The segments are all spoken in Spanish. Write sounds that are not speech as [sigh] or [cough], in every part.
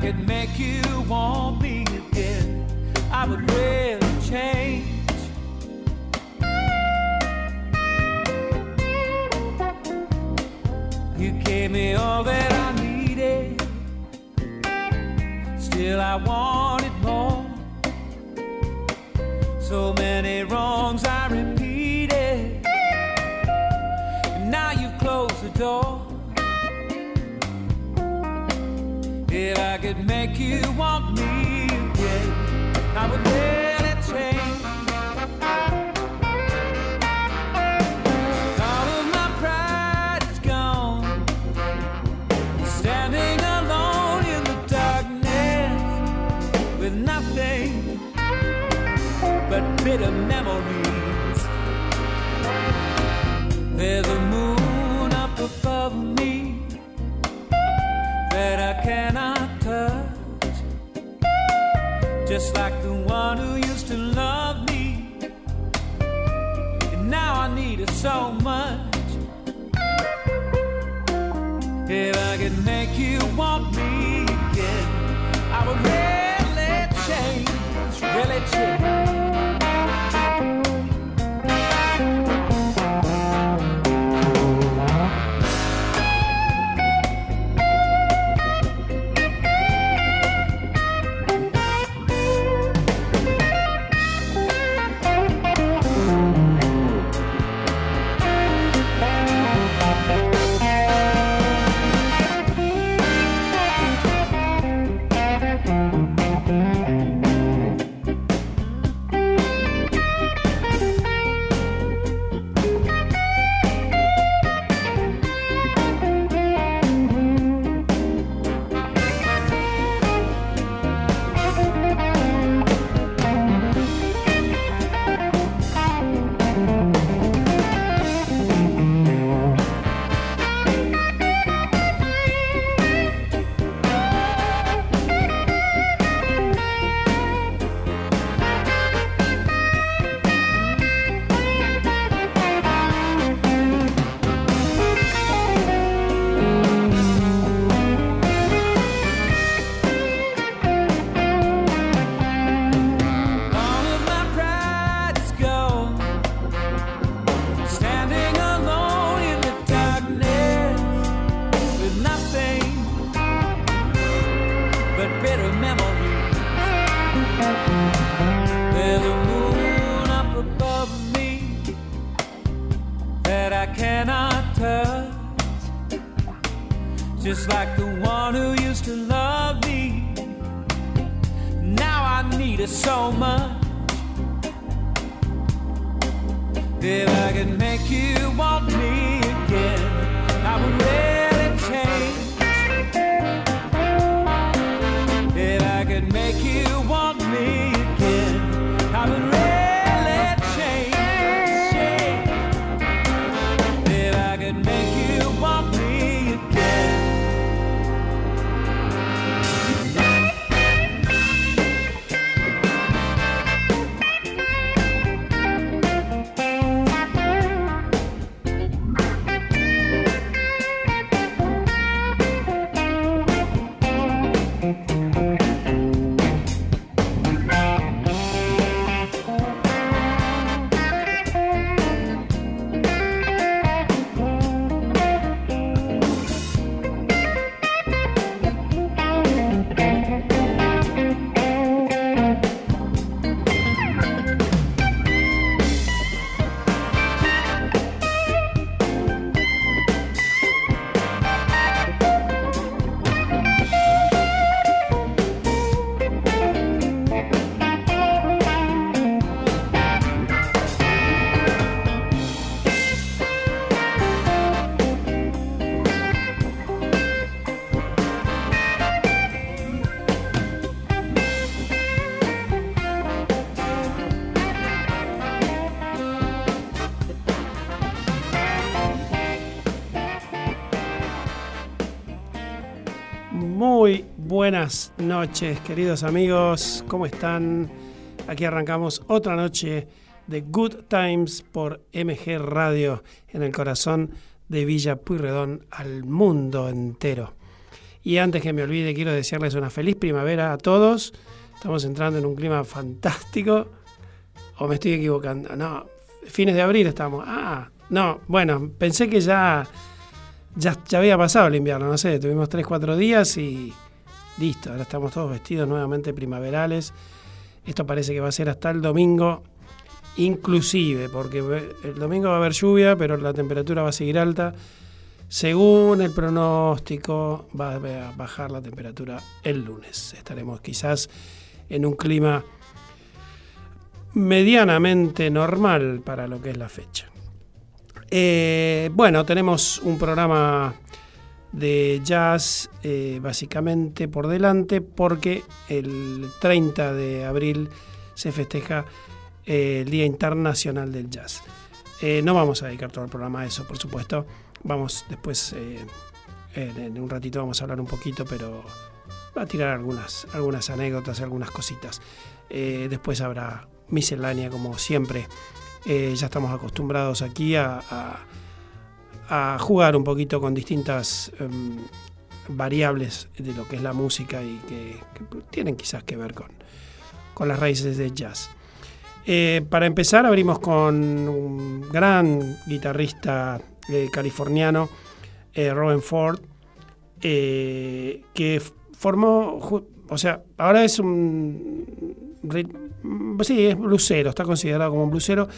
could make you want me again, I would really change. You gave me all that I needed, still I want. you want so much. Noches, queridos amigos. ¿Cómo están? Aquí arrancamos otra noche de Good Times por MG Radio en el corazón de Villa Puyredón al mundo entero. Y antes que me olvide, quiero desearles una feliz primavera a todos. Estamos entrando en un clima fantástico. ¿O me estoy equivocando? No, fines de abril estamos. Ah, no, bueno, pensé que ya, ya, ya había pasado el invierno, no sé, tuvimos 3, 4 días y listo, ahora estamos todos vestidos nuevamente primaverales. Esto parece que va a ser hasta el domingo, inclusive, porque el domingo va a haber lluvia, pero la temperatura va a seguir alta. Según el pronóstico, va a bajar la temperatura el lunes. Estaremos quizás en un clima medianamente normal para lo que es la fecha. Eh, bueno, tenemos un programa de jazz eh, básicamente por delante porque el 30 de abril se festeja eh, el Día Internacional del Jazz. no vamos a dedicar todo el programa a eso, por supuesto. Vamos después, en un ratito vamos a hablar un poquito, pero va a tirar algunas, algunas anécdotas, algunas cositas. después habrá miscelánea como siempre. Eh, ya estamos acostumbrados aquí a, jugar un poquito con distintas em, variables de lo que es la música y que, tienen quizás que ver con, con las raíces del jazz. Eh, para empezar abrimos con un gran guitarrista eh, californiano, Robin Ford, que formó, o sea, ahora es un sí, es blusero, está considerado como un blusero,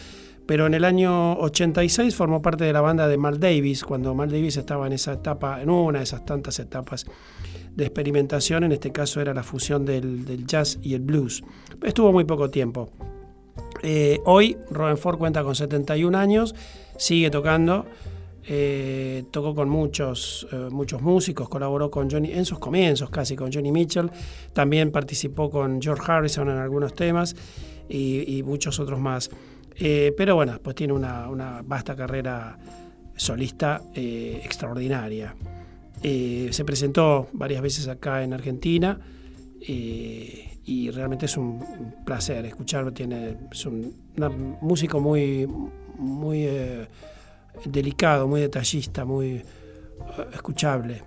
pero en el año 86 formó parte de la banda de Mal Davis, cuando Mal Davis estaba en esa etapa, en una de esas tantas etapas de experimentación, en este caso era la fusión del, jazz y el blues. Estuvo muy poco tiempo. Eh, hoy Robin Ford cuenta con 71 años, sigue tocando, eh, tocó con muchos, eh, muchos músicos, colaboró con Johnny en sus comienzos casi con Johnny Mitchell, también participó con George Harrison en algunos temas y, muchos otros más. Eh, pero bueno, pues tiene una, vasta carrera solista extraordinaria. se presentó varias veces acá en Argentina y realmente es un placer escucharlo. Tiene, es un músico muy, muy delicado, muy detallista, muy eh, escuchable.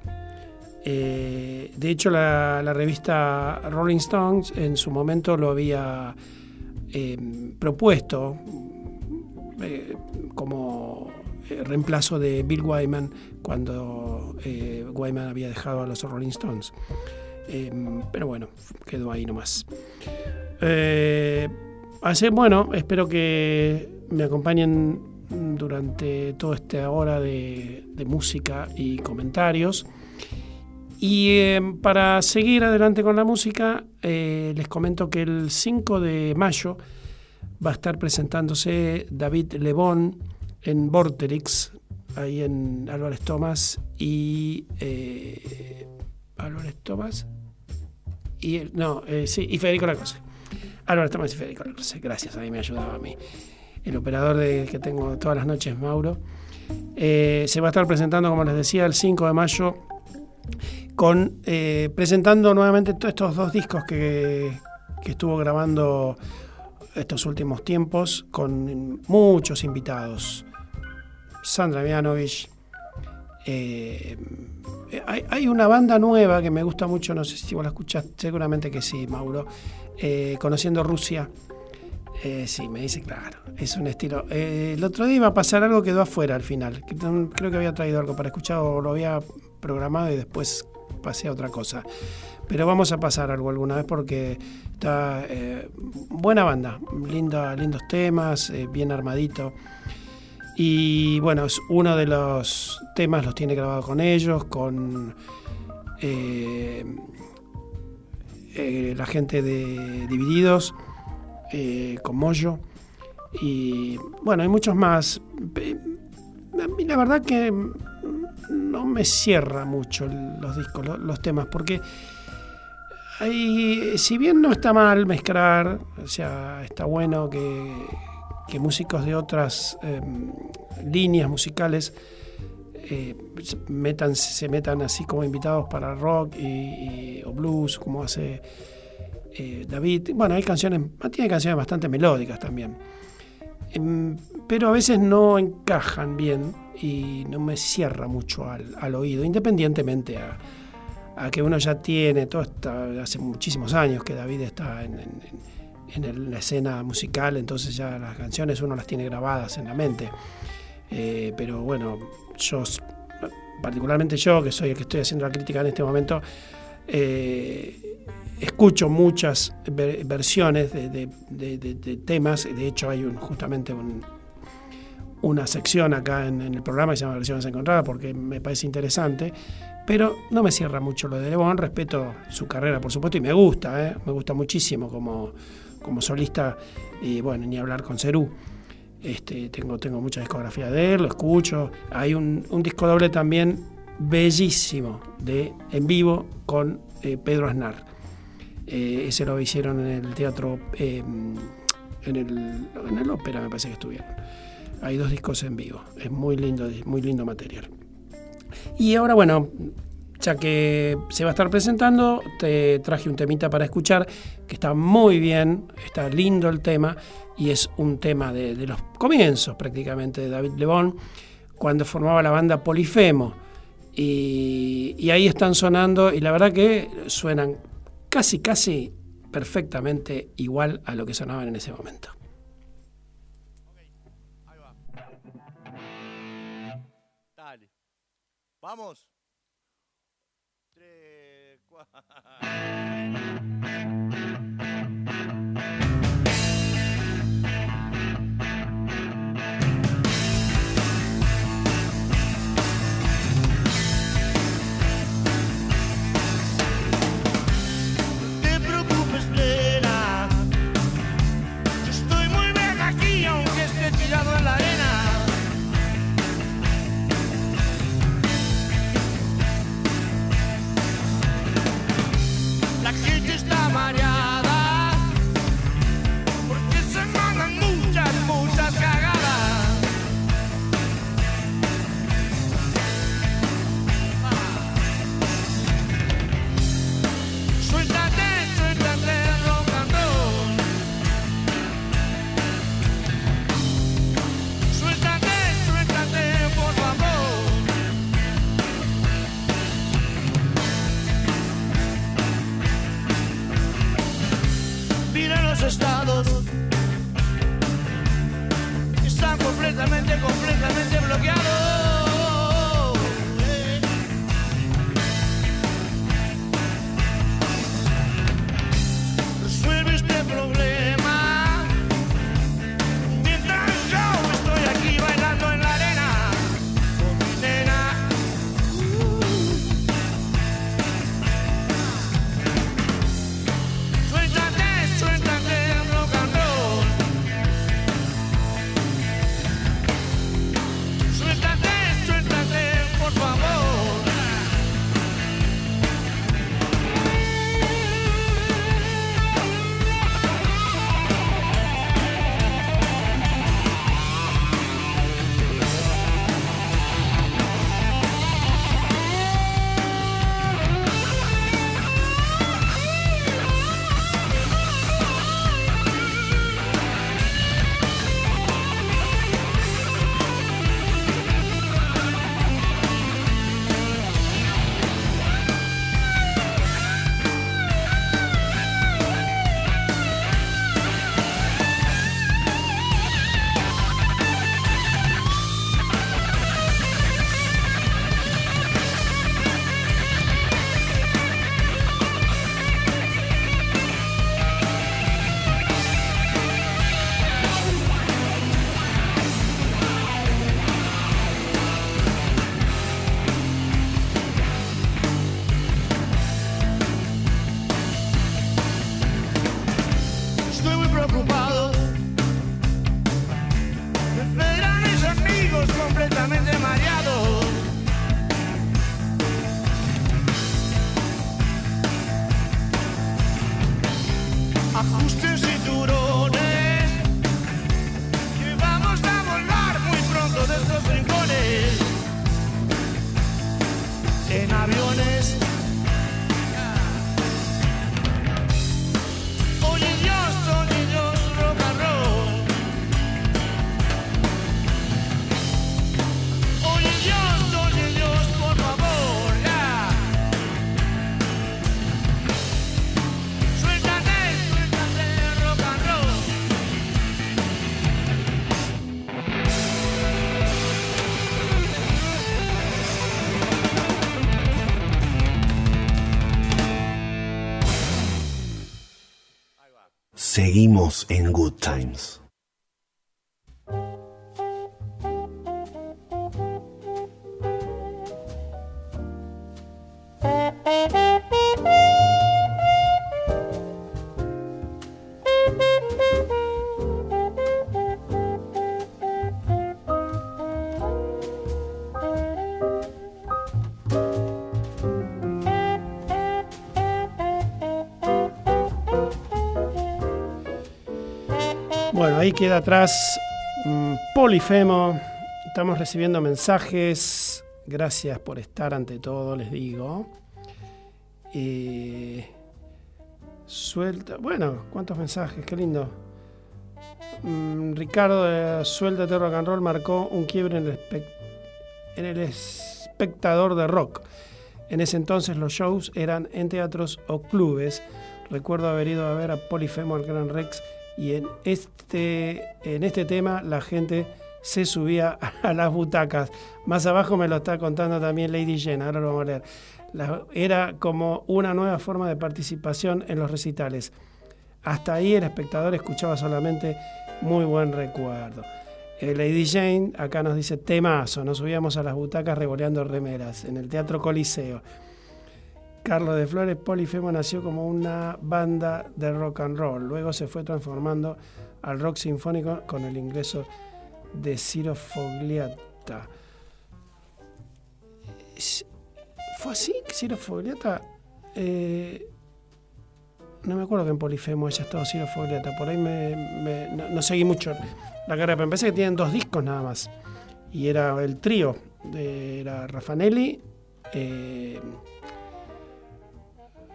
Eh, de hecho, la, revista Rolling Stones en su momento lo había eh, propuesto como reemplazo de Bill Wyman cuando Wyman había dejado a los Rolling Stones. pero bueno, quedó ahí nomás. Así, bueno, espero que me acompañen durante toda esta hora de, música y comentarios. Y eh, para seguir adelante con la música, eh, les comento que el 5 de mayo va a estar presentándose David Lebón en Vorterix, ahí en Álvarez Tomás, y eh, Álvarez Tomás, y no, sí, y Federico Lacroce. Álvarez Tomás y Federico Lacroce, gracias, ahí me ayudaba a mí el operador de, que tengo todas las noches, Mauro. Eh, se va a estar presentando, como les decía, el 5 de mayo, con, eh, presentando nuevamente todos estos dos discos que, estuvo grabando estos últimos tiempos, con muchos invitados. Sandra Mianovich. Eh, hay, una banda nueva que me gusta mucho, no sé si vos la escuchás, seguramente que sí, Mauro, Conociendo Rusia eh, sí, me dice, claro, es un estilo. Eh, el otro día iba a pasar algo, quedó afuera al final. Creo que había traído algo para escuchar o lo había programado y después pasé a otra cosa. Pero vamos a pasar algo alguna vez porque está eh, buena banda, linda, lindos temas, bien armadito. Y bueno, es uno de los temas los tiene grabado con ellos, con la gente de Divididos eh, con Moyo. Y bueno, hay muchos más. La verdad que no me cierra mucho los discos, los, temas, porque hay, si bien no está mal mezclar, o sea, está bueno que, músicos de otras em, líneas musicales eh, metan, se metan así como invitados para rock y, o blues, como hace eh, David. Bueno, hay canciones, tiene canciones bastante melódicas también. Em, pero a veces no encajan bien y no me cierra mucho al, oído, independientemente a, que uno ya tiene, todo hace muchísimos años que David está en, la escena musical, entonces ya las canciones uno las tiene grabadas en la mente. Eh, pero bueno, yo, particularmente yo, que soy el que estoy haciendo la crítica en este momento, eh, escucho muchas versiones de, temas, de hecho hay un, justamente una sección acá en, el programa que se llama Versiones Encontradas porque me parece interesante, pero no me cierra mucho lo de Lebón, respeto su carrera por supuesto y me gusta, ¿eh? me gusta muchísimo como, como solista y bueno, ni hablar con Cerú. Este, tengo, tengo mucha discografía de él, lo escucho. Hay un, disco doble también bellísimo de en vivo con eh, Pedro Aznar. Eh, ese lo hicieron en el teatro, em, en, el, en el ópera me parece que estuvieron. Hay dos discos en vivo, es muy lindo, muy lindo material. Y ahora, bueno, ya que se va a estar presentando, te traje un temita para escuchar que está muy bien, está lindo el tema y es un tema de, los comienzos prácticamente de David Lebón, cuando formaba la banda Polifemo. Y, ahí están sonando y la verdad que suenan casi, casi perfectamente igual a lo que sonaban en ese momento. Dale. Vamos. estados están completamente, completamente bloqueados. Seguimos en Good Times. Ahí queda atrás mm, Polifemo. Estamos recibiendo mensajes. Gracias por estar ante todo, les digo. Eh, suelta. Bueno, ¿cuántos mensajes? Qué lindo. Mm, Ricardo de Suelta de Rock and Roll marcó un quiebre en el, en el espectador de rock. En ese entonces los shows eran en teatros o clubes. Recuerdo haber ido a ver a Polifemo al Gran Rex y en este, en este tema la gente se subía a las butacas. Más abajo me lo está contando también Lady Jane, ahora lo vamos a leer. Era como una nueva forma de participación en los recitales. Hasta ahí el espectador escuchaba solamente muy buen recuerdo. Eh, Lady Jane acá nos dice temazo, nos subíamos a las butacas revoleando remeras en el Teatro Coliseo. Carlos de Flores Polifemo nació como una banda de rock and roll, luego se fue transformando al rock sinfónico con el ingreso de Ciro Fogliata. ¿Fue así? Ciro Fogliata? eh, no me acuerdo que en Polifemo haya estado Ciro Fogliata, por ahí me, no, seguí mucho la carrera, pero me parece que tienen dos discos nada más. Y era el trío, era Raffanelli, eh,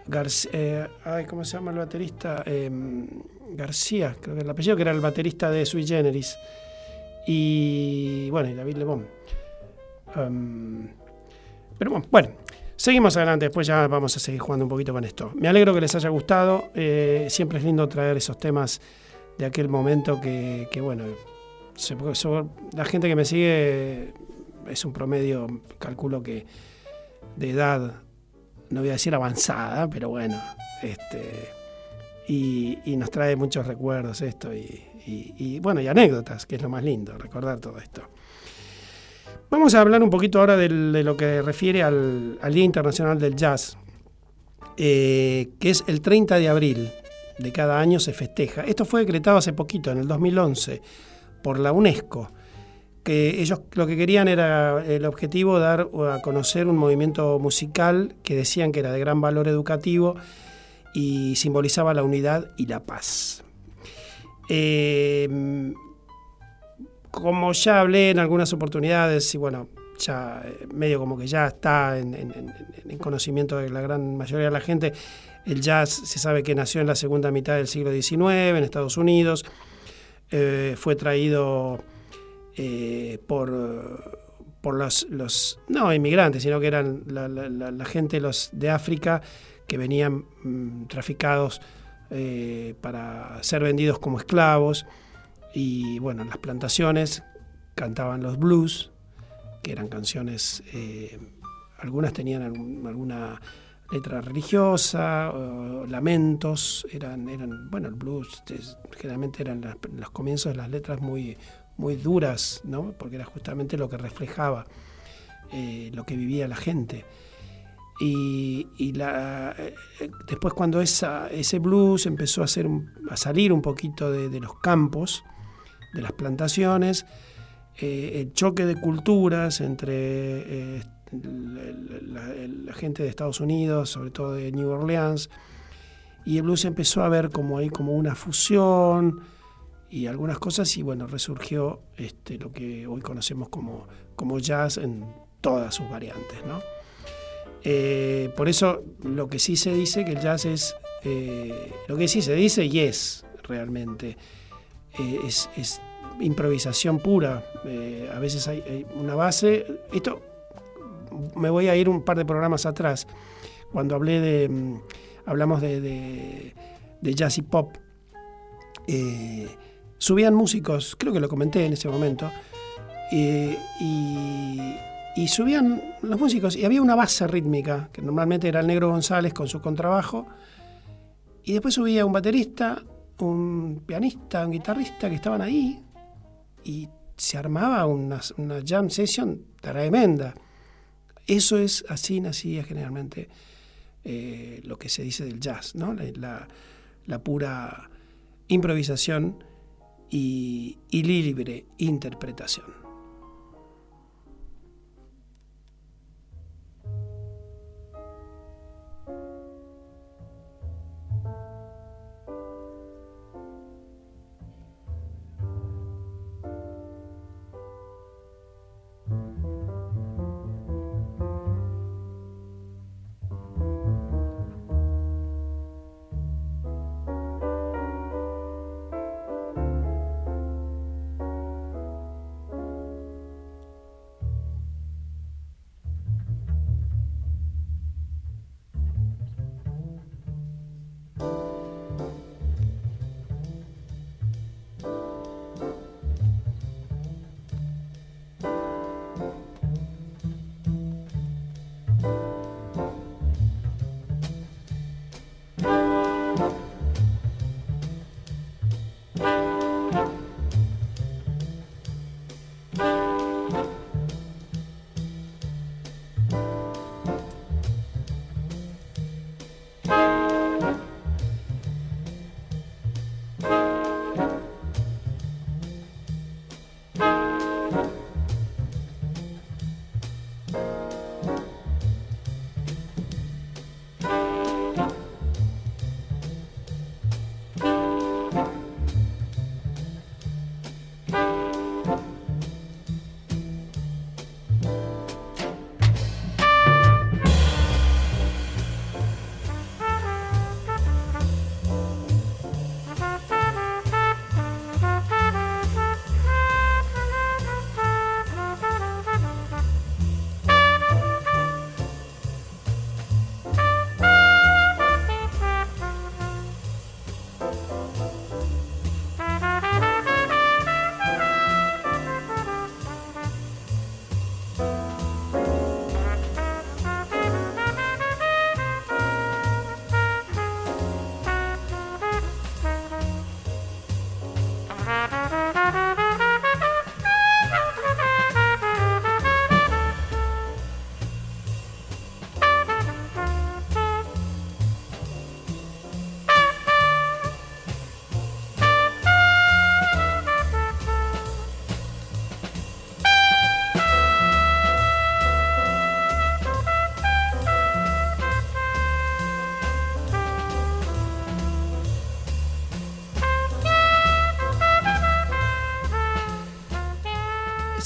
García, eh, ay, ¿cómo se llama el baterista? Eh, García, creo que el apellido, que era el baterista de Sui Generis. Y bueno, y David Lebón. Um, pero bueno, bueno, seguimos adelante, después ya vamos a seguir jugando un poquito con esto. Me alegro que les haya gustado, eh, siempre es lindo traer esos temas de aquel momento que, bueno, la gente que me sigue es un promedio, calculo que de edad no voy a decir avanzada, pero bueno, este, y, nos trae muchos recuerdos esto y, y- bueno, y anécdotas, que es lo más lindo, recordar todo esto. Vamos a hablar un poquito ahora de lo que refiere al, al Día Internacional del Jazz, eh, que es el 30 de abril de cada año se festeja. Esto fue decretado hace poquito, en el 2011, por la UNESCO que ellos lo que querían era el objetivo dar a conocer un movimiento musical que decían que era de gran valor educativo y simbolizaba la unidad y la paz. Eh, como ya hablé en algunas oportunidades, y bueno, ya eh, medio como que ya está en conocimiento de la gran mayoría de la gente, el jazz se sabe que nació en la segunda mitad del siglo XIX en Estados Unidos, eh, fue traído eh, por, por los, los, no inmigrantes, sino que eran la, la- gente los de África que venían mm, traficados eh, para ser vendidos como esclavos. Y bueno, en las plantaciones cantaban los blues, que eran canciones, eh, algunas tenían alguna letra religiosa, lamentos, eran, eran, bueno, el blues es- generalmente eran los comienzos de las letras muy, muy duras, ¿no? porque era justamente lo que reflejaba eh, lo que vivía la gente. Y, eh, después cuando ese blues empezó a, salir un poquito de, los campos, de las plantaciones, eh, el choque de culturas entre la, la- la gente de Estados Unidos, sobre todo de New Orleans, y el blues empezó a ver como ahí como una fusión y algunas cosas y bueno, resurgió este, lo que hoy conocemos como, como jazz en todas sus variantes, ¿no? Eh, por eso lo que sí se dice que el jazz es, eh, lo que sí se dice y es realmente, eh, es, improvisación pura. A veces hay, una base, esto me voy a ir un par de programas atrás, cuando hablé de, mm, hablamos de, de- jazz y pop, subían músicos, creo que lo comenté en ese momento, y, subían los músicos y había una base rítmica, que normalmente era el negro González con su contrabajo, y después subía un baterista un pianista, un guitarrista que estaban ahí y se armaba una, jam session tremenda. Eso es así nacía generalmente eh, lo que se dice del jazz, ¿no? la pura improvisación y, y libre interpretación.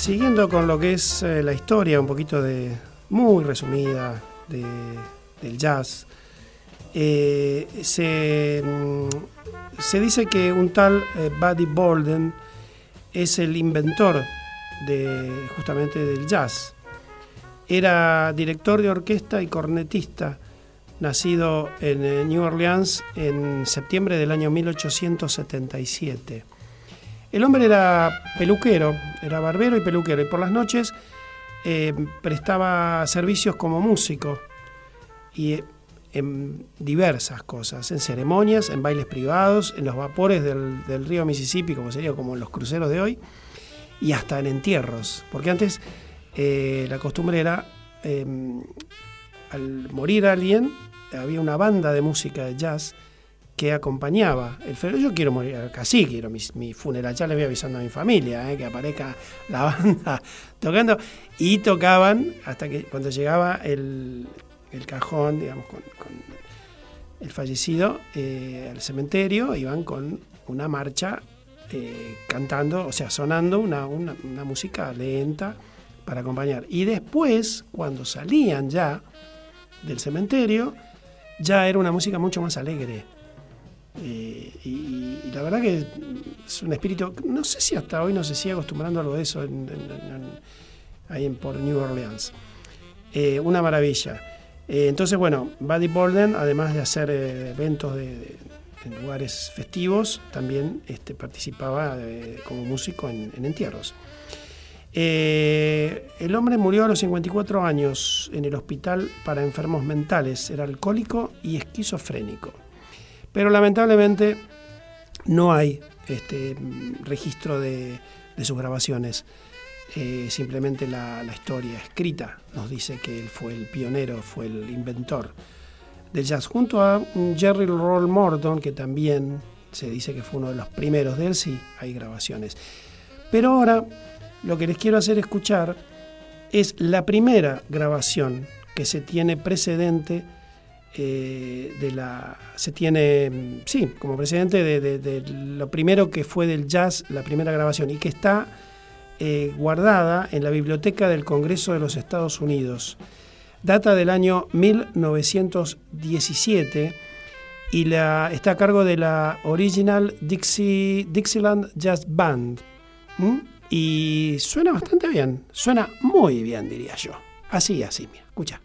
Siguiendo con lo que es eh, la historia, un poquito de muy resumida del jazz, eh, mm, se, dice que un tal eh, Buddy Bolden es el inventor de, justamente del jazz. Era director de orquesta y cornetista, nacido en New Orleans en septiembre del año 1877. El hombre era peluquero, era barbero y peluquero, y por las noches eh, prestaba servicios como músico y eh, en diversas cosas, en ceremonias, en bailes privados, en los vapores del, río Mississippi, como sería como los cruceros de hoy, y hasta en entierros, porque antes eh, la costumbre era, al morir alguien, había una banda de música de jazz que acompañaba el funeral. Yo quiero morir así, quiero mi, funeral. Ya le voy avisando a mi familia eh, que aparezca [laughs] la banda tocando. Y tocaban hasta que cuando llegaba el, cajón, digamos, con, el fallecido eh, al cementerio, iban con una marcha eh, cantando, o sea, sonando una, una música lenta para acompañar. Y después, cuando salían ya del cementerio, ya era una música mucho más alegre eh, y, la verdad que es un espíritu, no sé si hasta hoy no se sigue acostumbrando a algo de eso ahí en, por New Orleans. Eh, una maravilla. Eh, entonces, bueno, Buddy Borden, además de hacer eventos de, en lugares festivos, también este, participaba como músico en, en entierros. el hombre murió a los 54 años en el hospital para enfermos mentales, era alcohólico y esquizofrénico. Pero lamentablemente no hay este, registro de, sus grabaciones. Eh, simplemente la, historia escrita nos dice que él fue el pionero, fue el inventor del jazz, junto a Jerry Roll Morton, que también se dice que fue uno de los primeros de él, sí, hay grabaciones. Pero ahora lo que les quiero hacer escuchar es la primera grabación que se tiene precedente eh, de la. se tiene, sí, como precedente de, lo primero que fue del jazz, la primera grabación, y que está eh, guardada en la biblioteca del Congreso de los Estados Unidos. Data del año 1917 y la, está a cargo de la Original Dixie, Dixieland Jazz Band. Y suena bastante bien, suena muy bien, diría yo. Así, así, mira, escucha.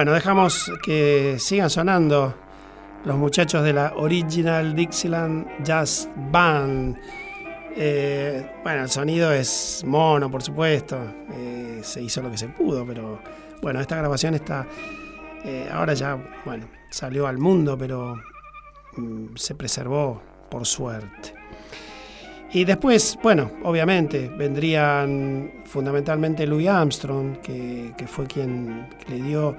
Bueno, dejamos que sigan sonando los muchachos de la Original Dixieland Jazz Band. Eh, bueno, el sonido es mono, por supuesto. Eh, se hizo lo que se pudo, pero bueno, esta grabación está. Eh, ahora ya, bueno, salió al mundo, pero mm, se preservó por suerte. Y después, bueno, obviamente vendrían fundamentalmente Louis Armstrong, que, que fue quien le dio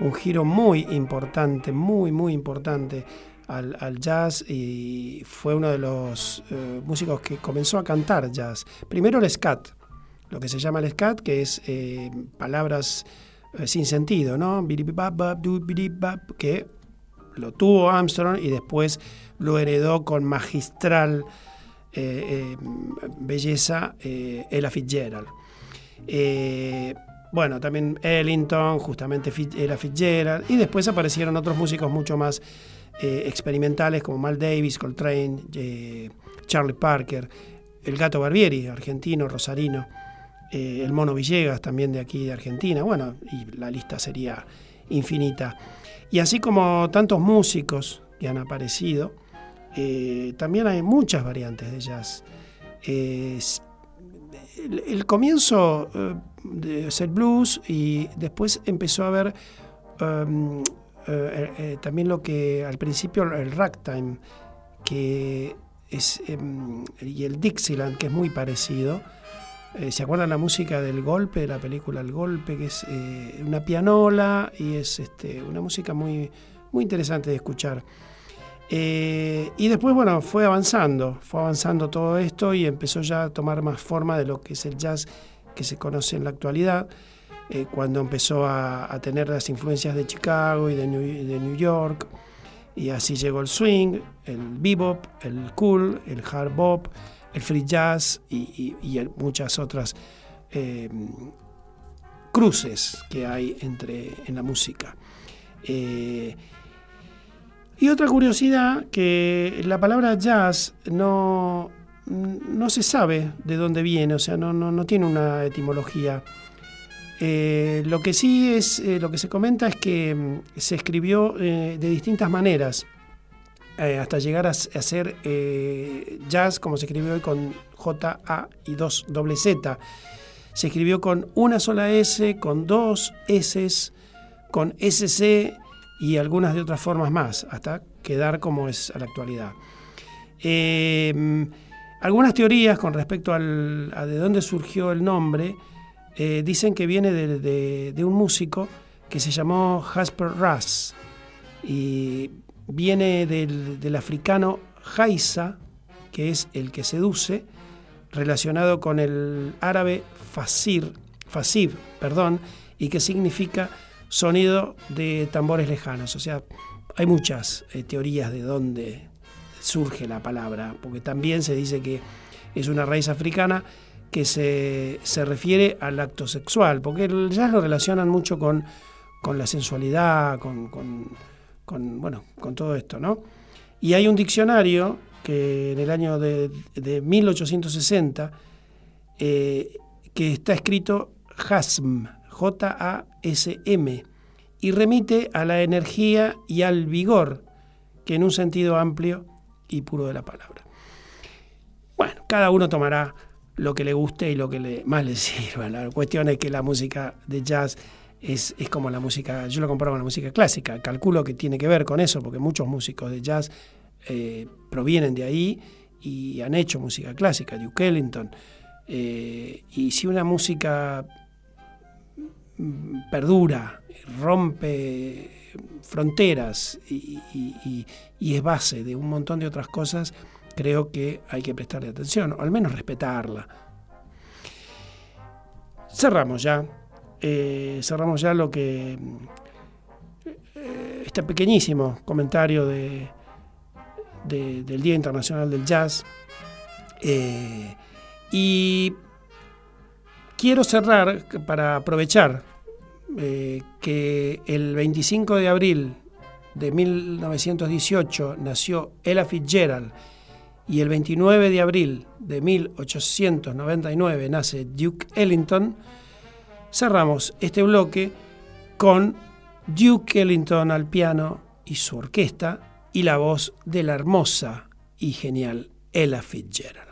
un giro muy importante, muy, muy importante al, jazz y fue uno de los eh, músicos que comenzó a cantar jazz. Primero el scat, lo que se llama el scat, que es eh, palabras eh, sin sentido, ¿no? Que lo tuvo Armstrong y después lo heredó con magistral belleza Ella Fitzgerald. Bueno, también Ellington, justamente era Fitzgerald, y después aparecieron otros músicos mucho más eh, experimentales como Mal Davis, Coltrane, eh, Charlie Parker, el Gato Barbieri, argentino, rosarino, eh, el Mono Villegas, también de aquí de Argentina, bueno, y la lista sería infinita. Y así como tantos músicos que han aparecido, también hay muchas variantes de jazz. El, comienzo de ser blues y después empezó a haber um, eh, eh, también lo que al principio el ragtime, que es, em, y el Dixieland, que es muy parecido. Eh, ¿Se acuerdan la música del golpe, de la película El Golpe, que es una pianola y es este, una música muy, muy interesante de escuchar? Y después, bueno, fue avanzando, fue avanzando todo esto y empezó ya a tomar más forma de lo que es el jazz que se conoce en la actualidad. Eh, cuando empezó a, tener las influencias de Chicago y de New, York. Y así llegó el swing, el bebop, el cool, el hard bop, el free jazz y, muchas otras eh, cruces que hay entre, en la música. Y otra curiosidad, que la palabra jazz no, no se sabe de dónde viene, o sea, no, no tiene una etimología. Eh, lo que sí es, eh, lo que se comenta es que mm, se escribió eh, de distintas maneras, hasta llegar a, ser jazz, como se escribió hoy con J, A y dos doble Z. Se escribió con una sola S, con dos S, con SC y algunas de otras formas más, hasta quedar como es a la actualidad. Mm, algunas teorías con respecto al, a de dónde surgió el nombre eh, dicen que viene de, un músico que se llamó Jasper Ras y viene del, africano Haisa, que es el que seduce, relacionado con el árabe fasir, fasib, perdón, y que significa sonido de tambores lejanos. O sea, hay muchas eh, teorías de dónde surge la palabra, porque también se dice que es una raíz africana que se, refiere al acto sexual, porque jazz lo relacionan mucho con, la sensualidad, con, bueno, con todo esto, ¿no? Y hay un diccionario que en el año de, 1860, eh, que está escrito JASM, J-A-S-M, y remite a la energía y al vigor, que en un sentido amplio y puro de la palabra. Bueno, cada uno tomará lo que le guste y lo que le, más le [laughs] sirva. La cuestión es que la música de jazz es, como la música, yo lo comparo con la música clásica, calculo que tiene que ver con eso, porque muchos músicos de jazz eh, provienen de ahí y han hecho música clásica, Duke Ellington. Eh, y si una música perdura, rompe fronteras y, es base de un montón de otras cosas, creo que hay que prestarle atención, o al menos respetarla. Cerramos ya, eh, cerramos ya lo que... Eh, este pequeñísimo comentario de, del Día Internacional del Jazz. Eh, y quiero cerrar para aprovechar que el 25 de abril de 1918 nació Ella Fitzgerald y el 29 de abril de 1899 nace Duke Ellington, cerramos este bloque con Duke Ellington al piano y su orquesta y la voz de la hermosa y genial Ella Fitzgerald.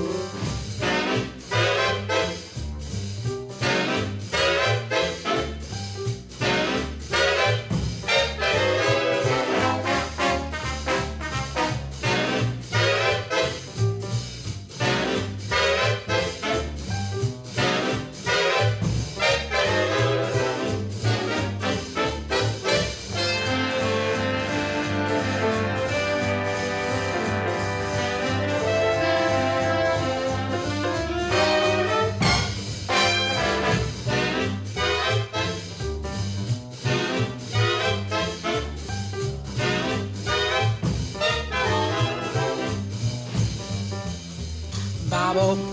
Cabo.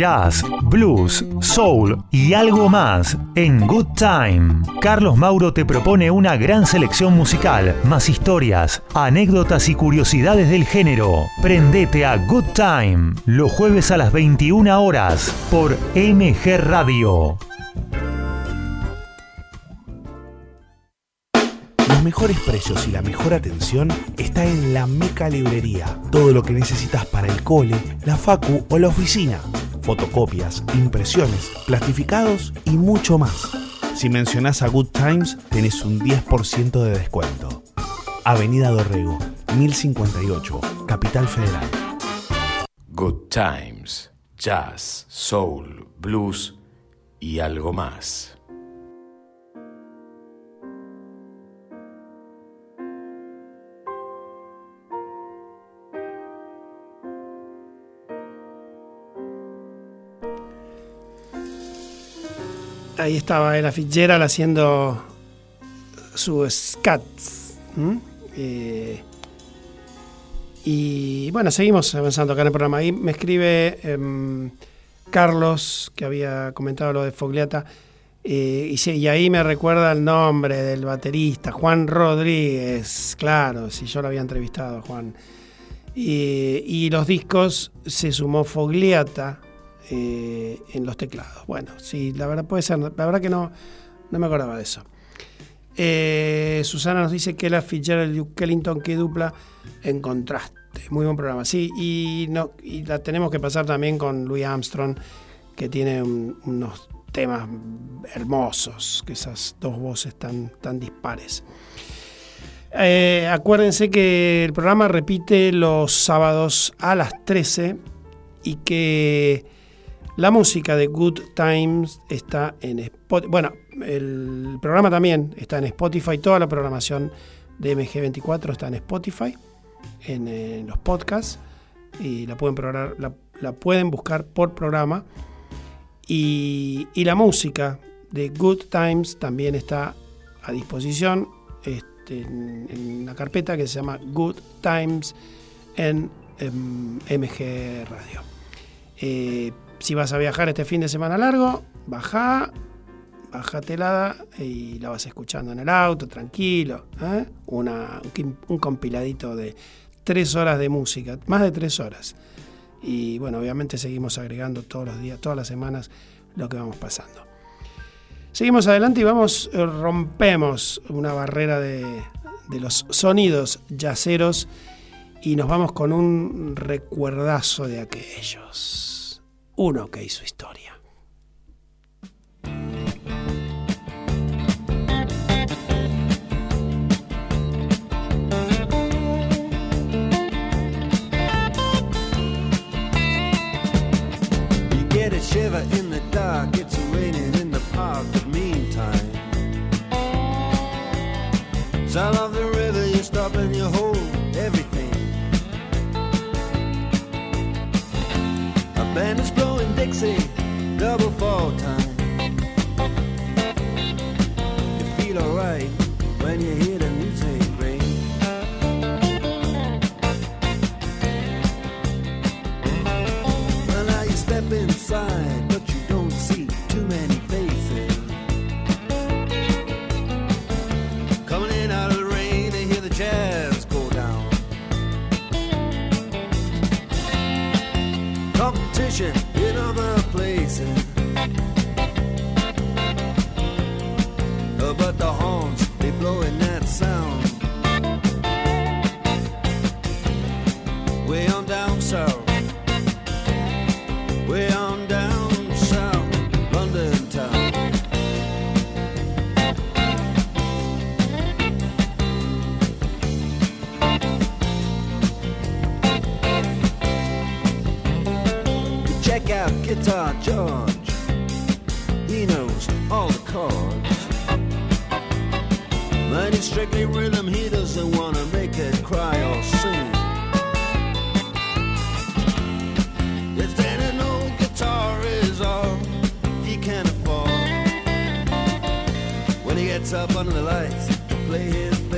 Jazz, blues, soul y algo más en Good Time. Carlos Mauro te propone una gran selección musical, más historias, anécdotas y curiosidades del género. Prendete a Good Time los jueves a las 21 horas por MG Radio. Los mejores precios y la mejor atención está en la Meca Librería. Todo lo que necesitas para el cole, la facu o la oficina. Fotocopias, impresiones, plastificados y mucho más. Si mencionás a Good Times, tenés un 10% de descuento. Avenida Dorrego, 1058, Capital Federal. Good Times, Jazz, Soul, Blues y algo más. Ahí estaba Ella Fitzgerald haciendo su scats. Eh, y bueno, seguimos avanzando acá en el programa. Ahí me escribe em, Carlos, que había comentado lo de Fogliata. Eh, y, y, ahí me recuerda el nombre del baterista, Juan Rodríguez. Claro, si yo lo había entrevistado Juan. Y, y los discos se sumó Fogliata eh, en los teclados. Bueno, sí, la verdad puede ser, la verdad que no, no me acordaba de eso. Eh, Susana nos dice que la Fitzgerald Duke Ellington, qué dupla en contraste. Muy buen programa. Sí, y la tenemos que pasar también con Louis Armstrong, que tiene unos temas hermosos, que esas dos voces tan, tan dispares. Eh, acuérdense que el programa repite los sábados a las 13 y que la música de Good Times está en Spotify. Bueno, el programa también está en Spotify. Toda la programación de MG24 está en Spotify, en, los podcasts. Y la pueden, la, pueden buscar por programa. Y, la música de Good Times también está a disposición este, en, una carpeta que se llama Good Times en, MG Radio. Eh, si vas a viajar este fin de semana largo, baja, bájatela y la vas escuchando en el auto, tranquilo. ¿eh? Una, un compiladito de tres horas de música, más de tres horas. Y bueno, obviamente seguimos agregando todos los días, todas las semanas, lo que vamos pasando. Seguimos adelante y vamos, eh, rompemos una barrera de, de los sonidos yaceros y nos vamos con un recuerdazo de aquellos uno que hizo historia. You get a shiver in the dark, it's raining in the park, but meantime, sound up under the lights play his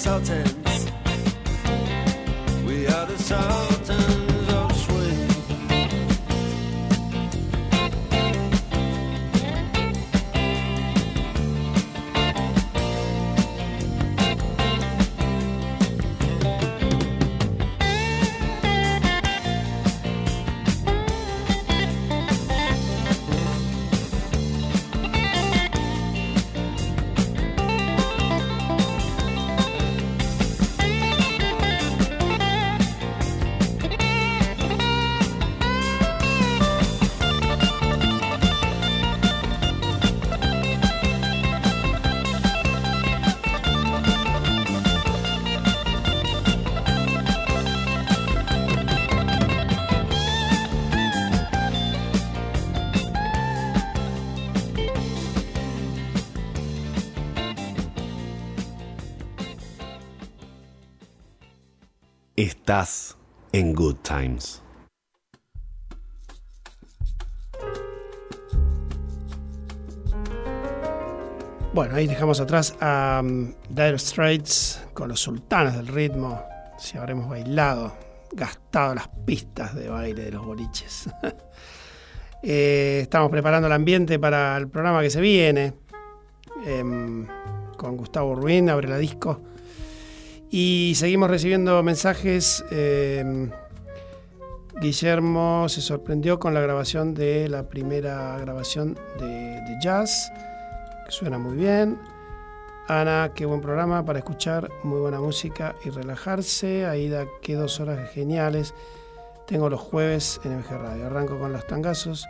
insulted. Estás en Good Times. Bueno, ahí dejamos atrás a um, Dire Straits con los sultanes del ritmo. Si habremos bailado, gastado las pistas de baile de los boliches. [laughs] Eh, estamos preparando el ambiente para el programa que se viene. em, con Gustavo Ruin, abre la disco. Y seguimos recibiendo mensajes. em, Guillermo se sorprendió con la grabación de la primera grabación de, de jazz, que suena muy bien. Ana, qué buen programa para escuchar muy buena música y relajarse. Aida, qué dos horas geniales. Tengo los jueves en MG Radio. Arranco con los tangazos.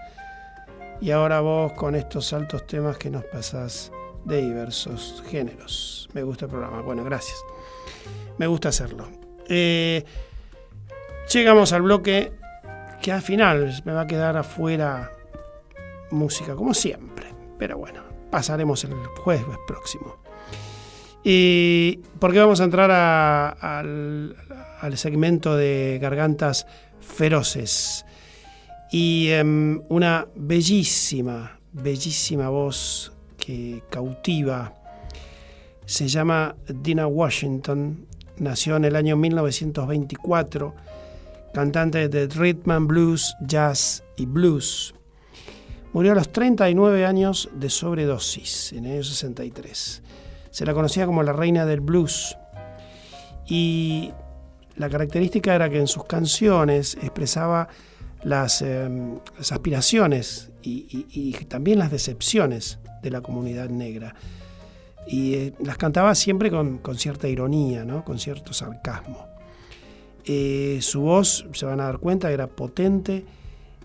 Y ahora vos con estos altos temas que nos pasás de diversos géneros. Me gusta el programa. Bueno, gracias. Me gusta hacerlo. Eh, llegamos al bloque que al final me va a quedar afuera música, como siempre. Pero bueno, pasaremos el jueves próximo. Y porque vamos a entrar al, al segmento de gargantas feroces. Y em, una bellísima, bellísima voz que cautiva. Se llama Dina Washington. Nació en el año 1924 cantante de rhythm and blues, jazz y blues. Murió a los 39 años de sobredosis en el año 63. Se la conocía como la reina del blues. Y la característica era que en sus canciones expresaba las, eh, aspiraciones y también las decepciones de la comunidad negra. Y eh, las cantaba siempre con, con cierta ironía, ¿no? con cierto sarcasmo. Eh, su voz, se van a dar cuenta, era potente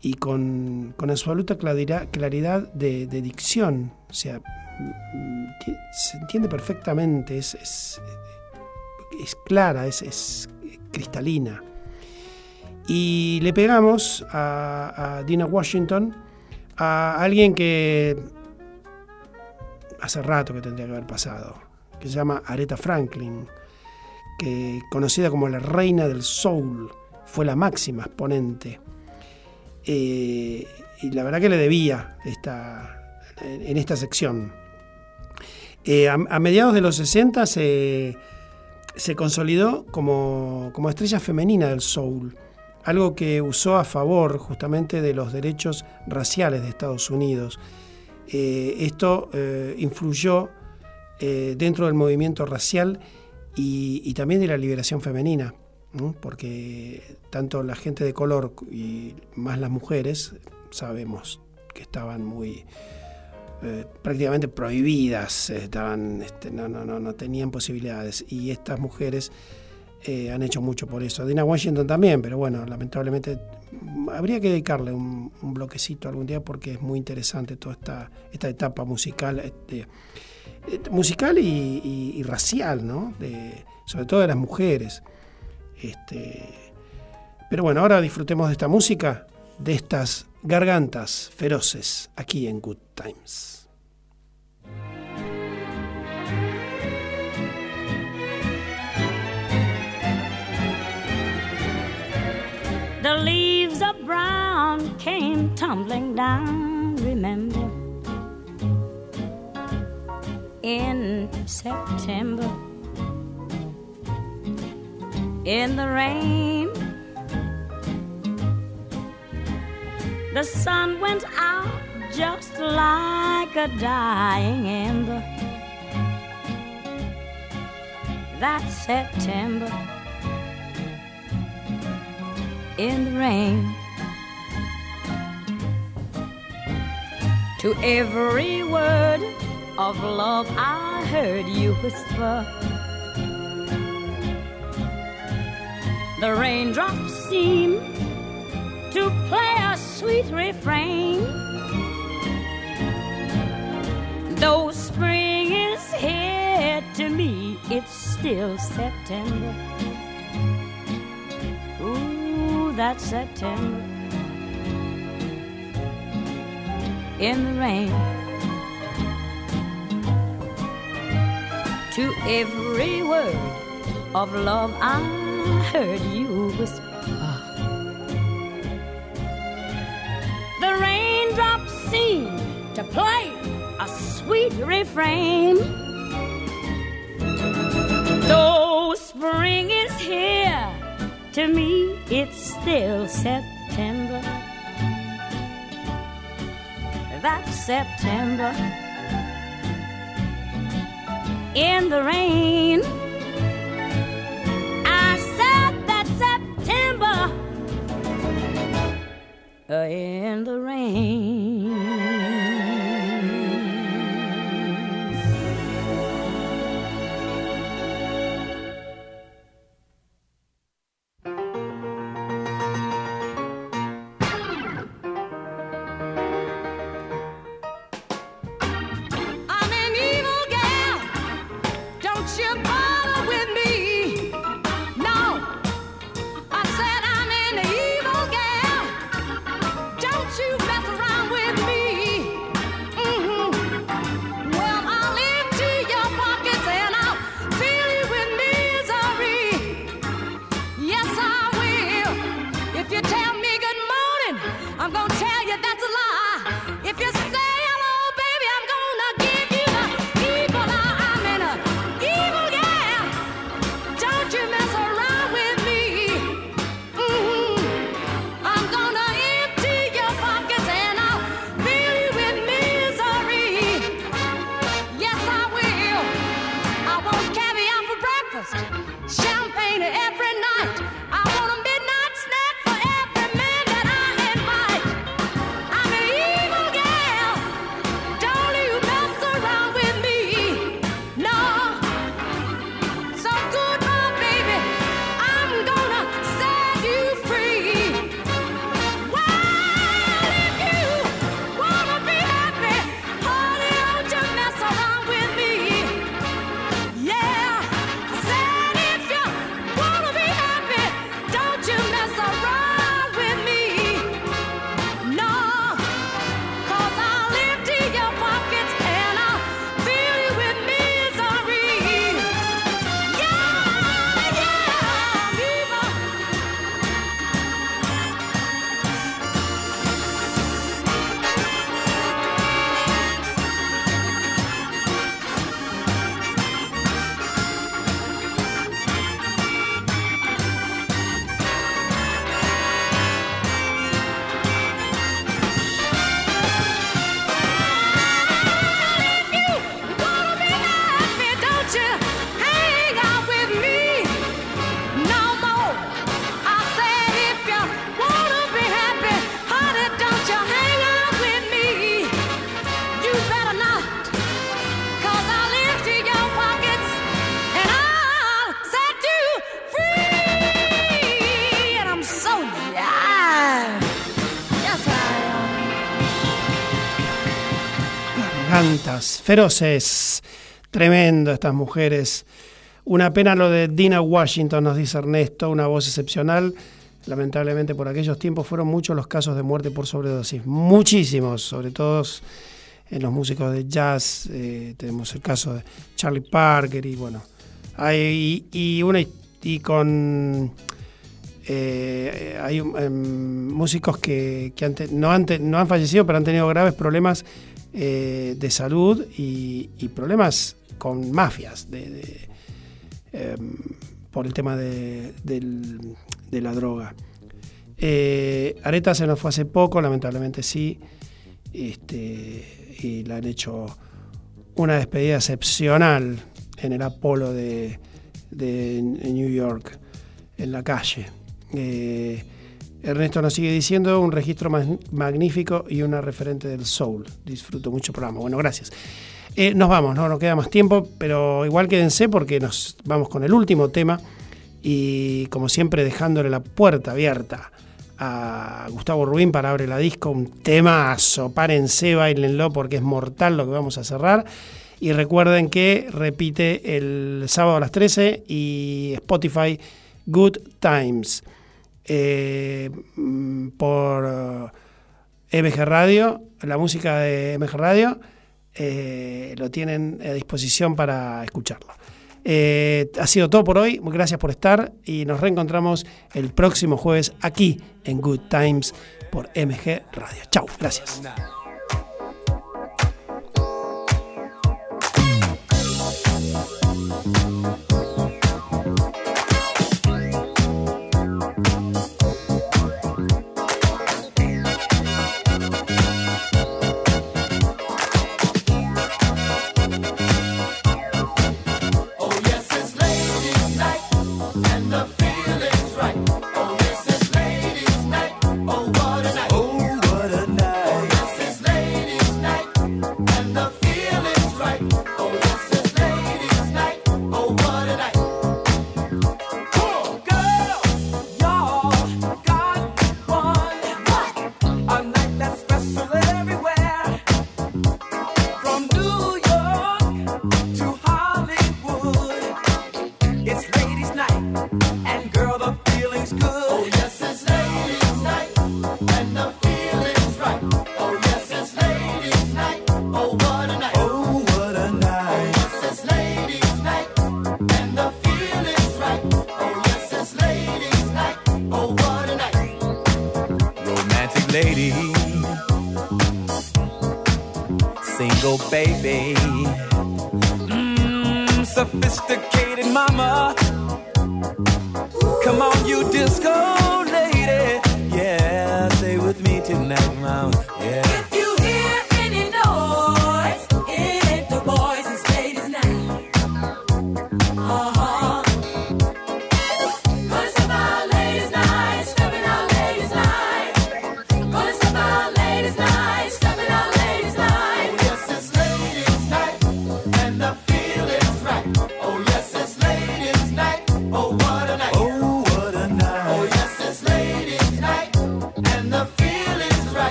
y con, con absoluta claridad, claridad de, de dicción. O sea, mm, ti- se entiende perfectamente, es, es, es clara, es, es cristalina. Y le pegamos a Dina Washington, a alguien que hace rato que tendría que haber pasado, que se llama Aretha Franklin que conocida como la reina del soul, fue la máxima exponente. Eh, y la verdad que le debía esta, en esta sección. Eh, a, a mediados de los 60 se, se consolidó como, como estrella femenina del soul, algo que usó a favor justamente de los derechos raciales de Estados Unidos. Eh, esto eh, influyó eh, dentro del movimiento racial y, también de la liberación femenina, porque tanto la gente de color y más las mujeres sabemos que estaban muy prácticamente prohibidas, estaban, este, no, no, no, no tenían posibilidades. Y estas mujeres eh, han hecho mucho por eso. Dina Washington también, pero bueno, lamentablemente habría que dedicarle un, bloquecito algún día porque es muy interesante toda esta, esta etapa musical. este, eh, musical y, racial, ¿no? Sobre todo de las mujeres. Este, pero bueno, ahora disfrutemos de esta música, de estas gargantas feroces, aquí en Good Times. The leaves of brown came tumbling down, remember, in September. In the rain, the sun went out just like a dying ember. That September in the rain. To every word of love I heard you whisper. The raindrops seem to play a sweet refrain. Though spring is here to me, it's still September. That September in the rain. To every word of love I heard you whisper. The raindrops seem to play a sweet refrain. Though spring is here, to me it's still September. That's September. In the rain, I said that September. Uh, in the rain. Feroces, tremendo estas mujeres. Una pena lo de Dina Washington, nos dice Ernesto, una voz excepcional. Lamentablemente por aquellos tiempos fueron muchos los casos de muerte por sobredosis, muchísimos, sobre todo en los músicos de jazz. eh, tenemos el caso de Charlie Parker y bueno, hay, y, con eh, hay em, músicos que, te- no han fallecido, pero han tenido graves problemas eh, de salud y, problemas con mafias em, por el tema de, la droga. Eh, Areta se nos fue hace poco, lamentablemente sí, este, y le han hecho una despedida excepcional en el Apolo de, de New York, en la calle. Eh, Ernesto nos sigue diciendo un registro mag- magnífico y una referente del soul. Disfruto mucho el programa. Bueno, gracias. Eh, nos vamos, no nos queda más tiempo, pero igual quédense porque nos vamos con el último tema y como siempre dejándole la puerta abierta a Gustavo Rubín para Abre la Disco, un temazo, párense, bailenlo porque es mortal lo que vamos a cerrar. Y recuerden que repite el sábado a las 13 y Spotify Good Times eh, por eh, MG Radio, la música de MG Radio, eh, lo tienen a disposición para escucharlo. Ha sido todo por hoy, gracias por estar y nos reencontramos el próximo jueves aquí en Good Times por MG Radio. Chau, gracias.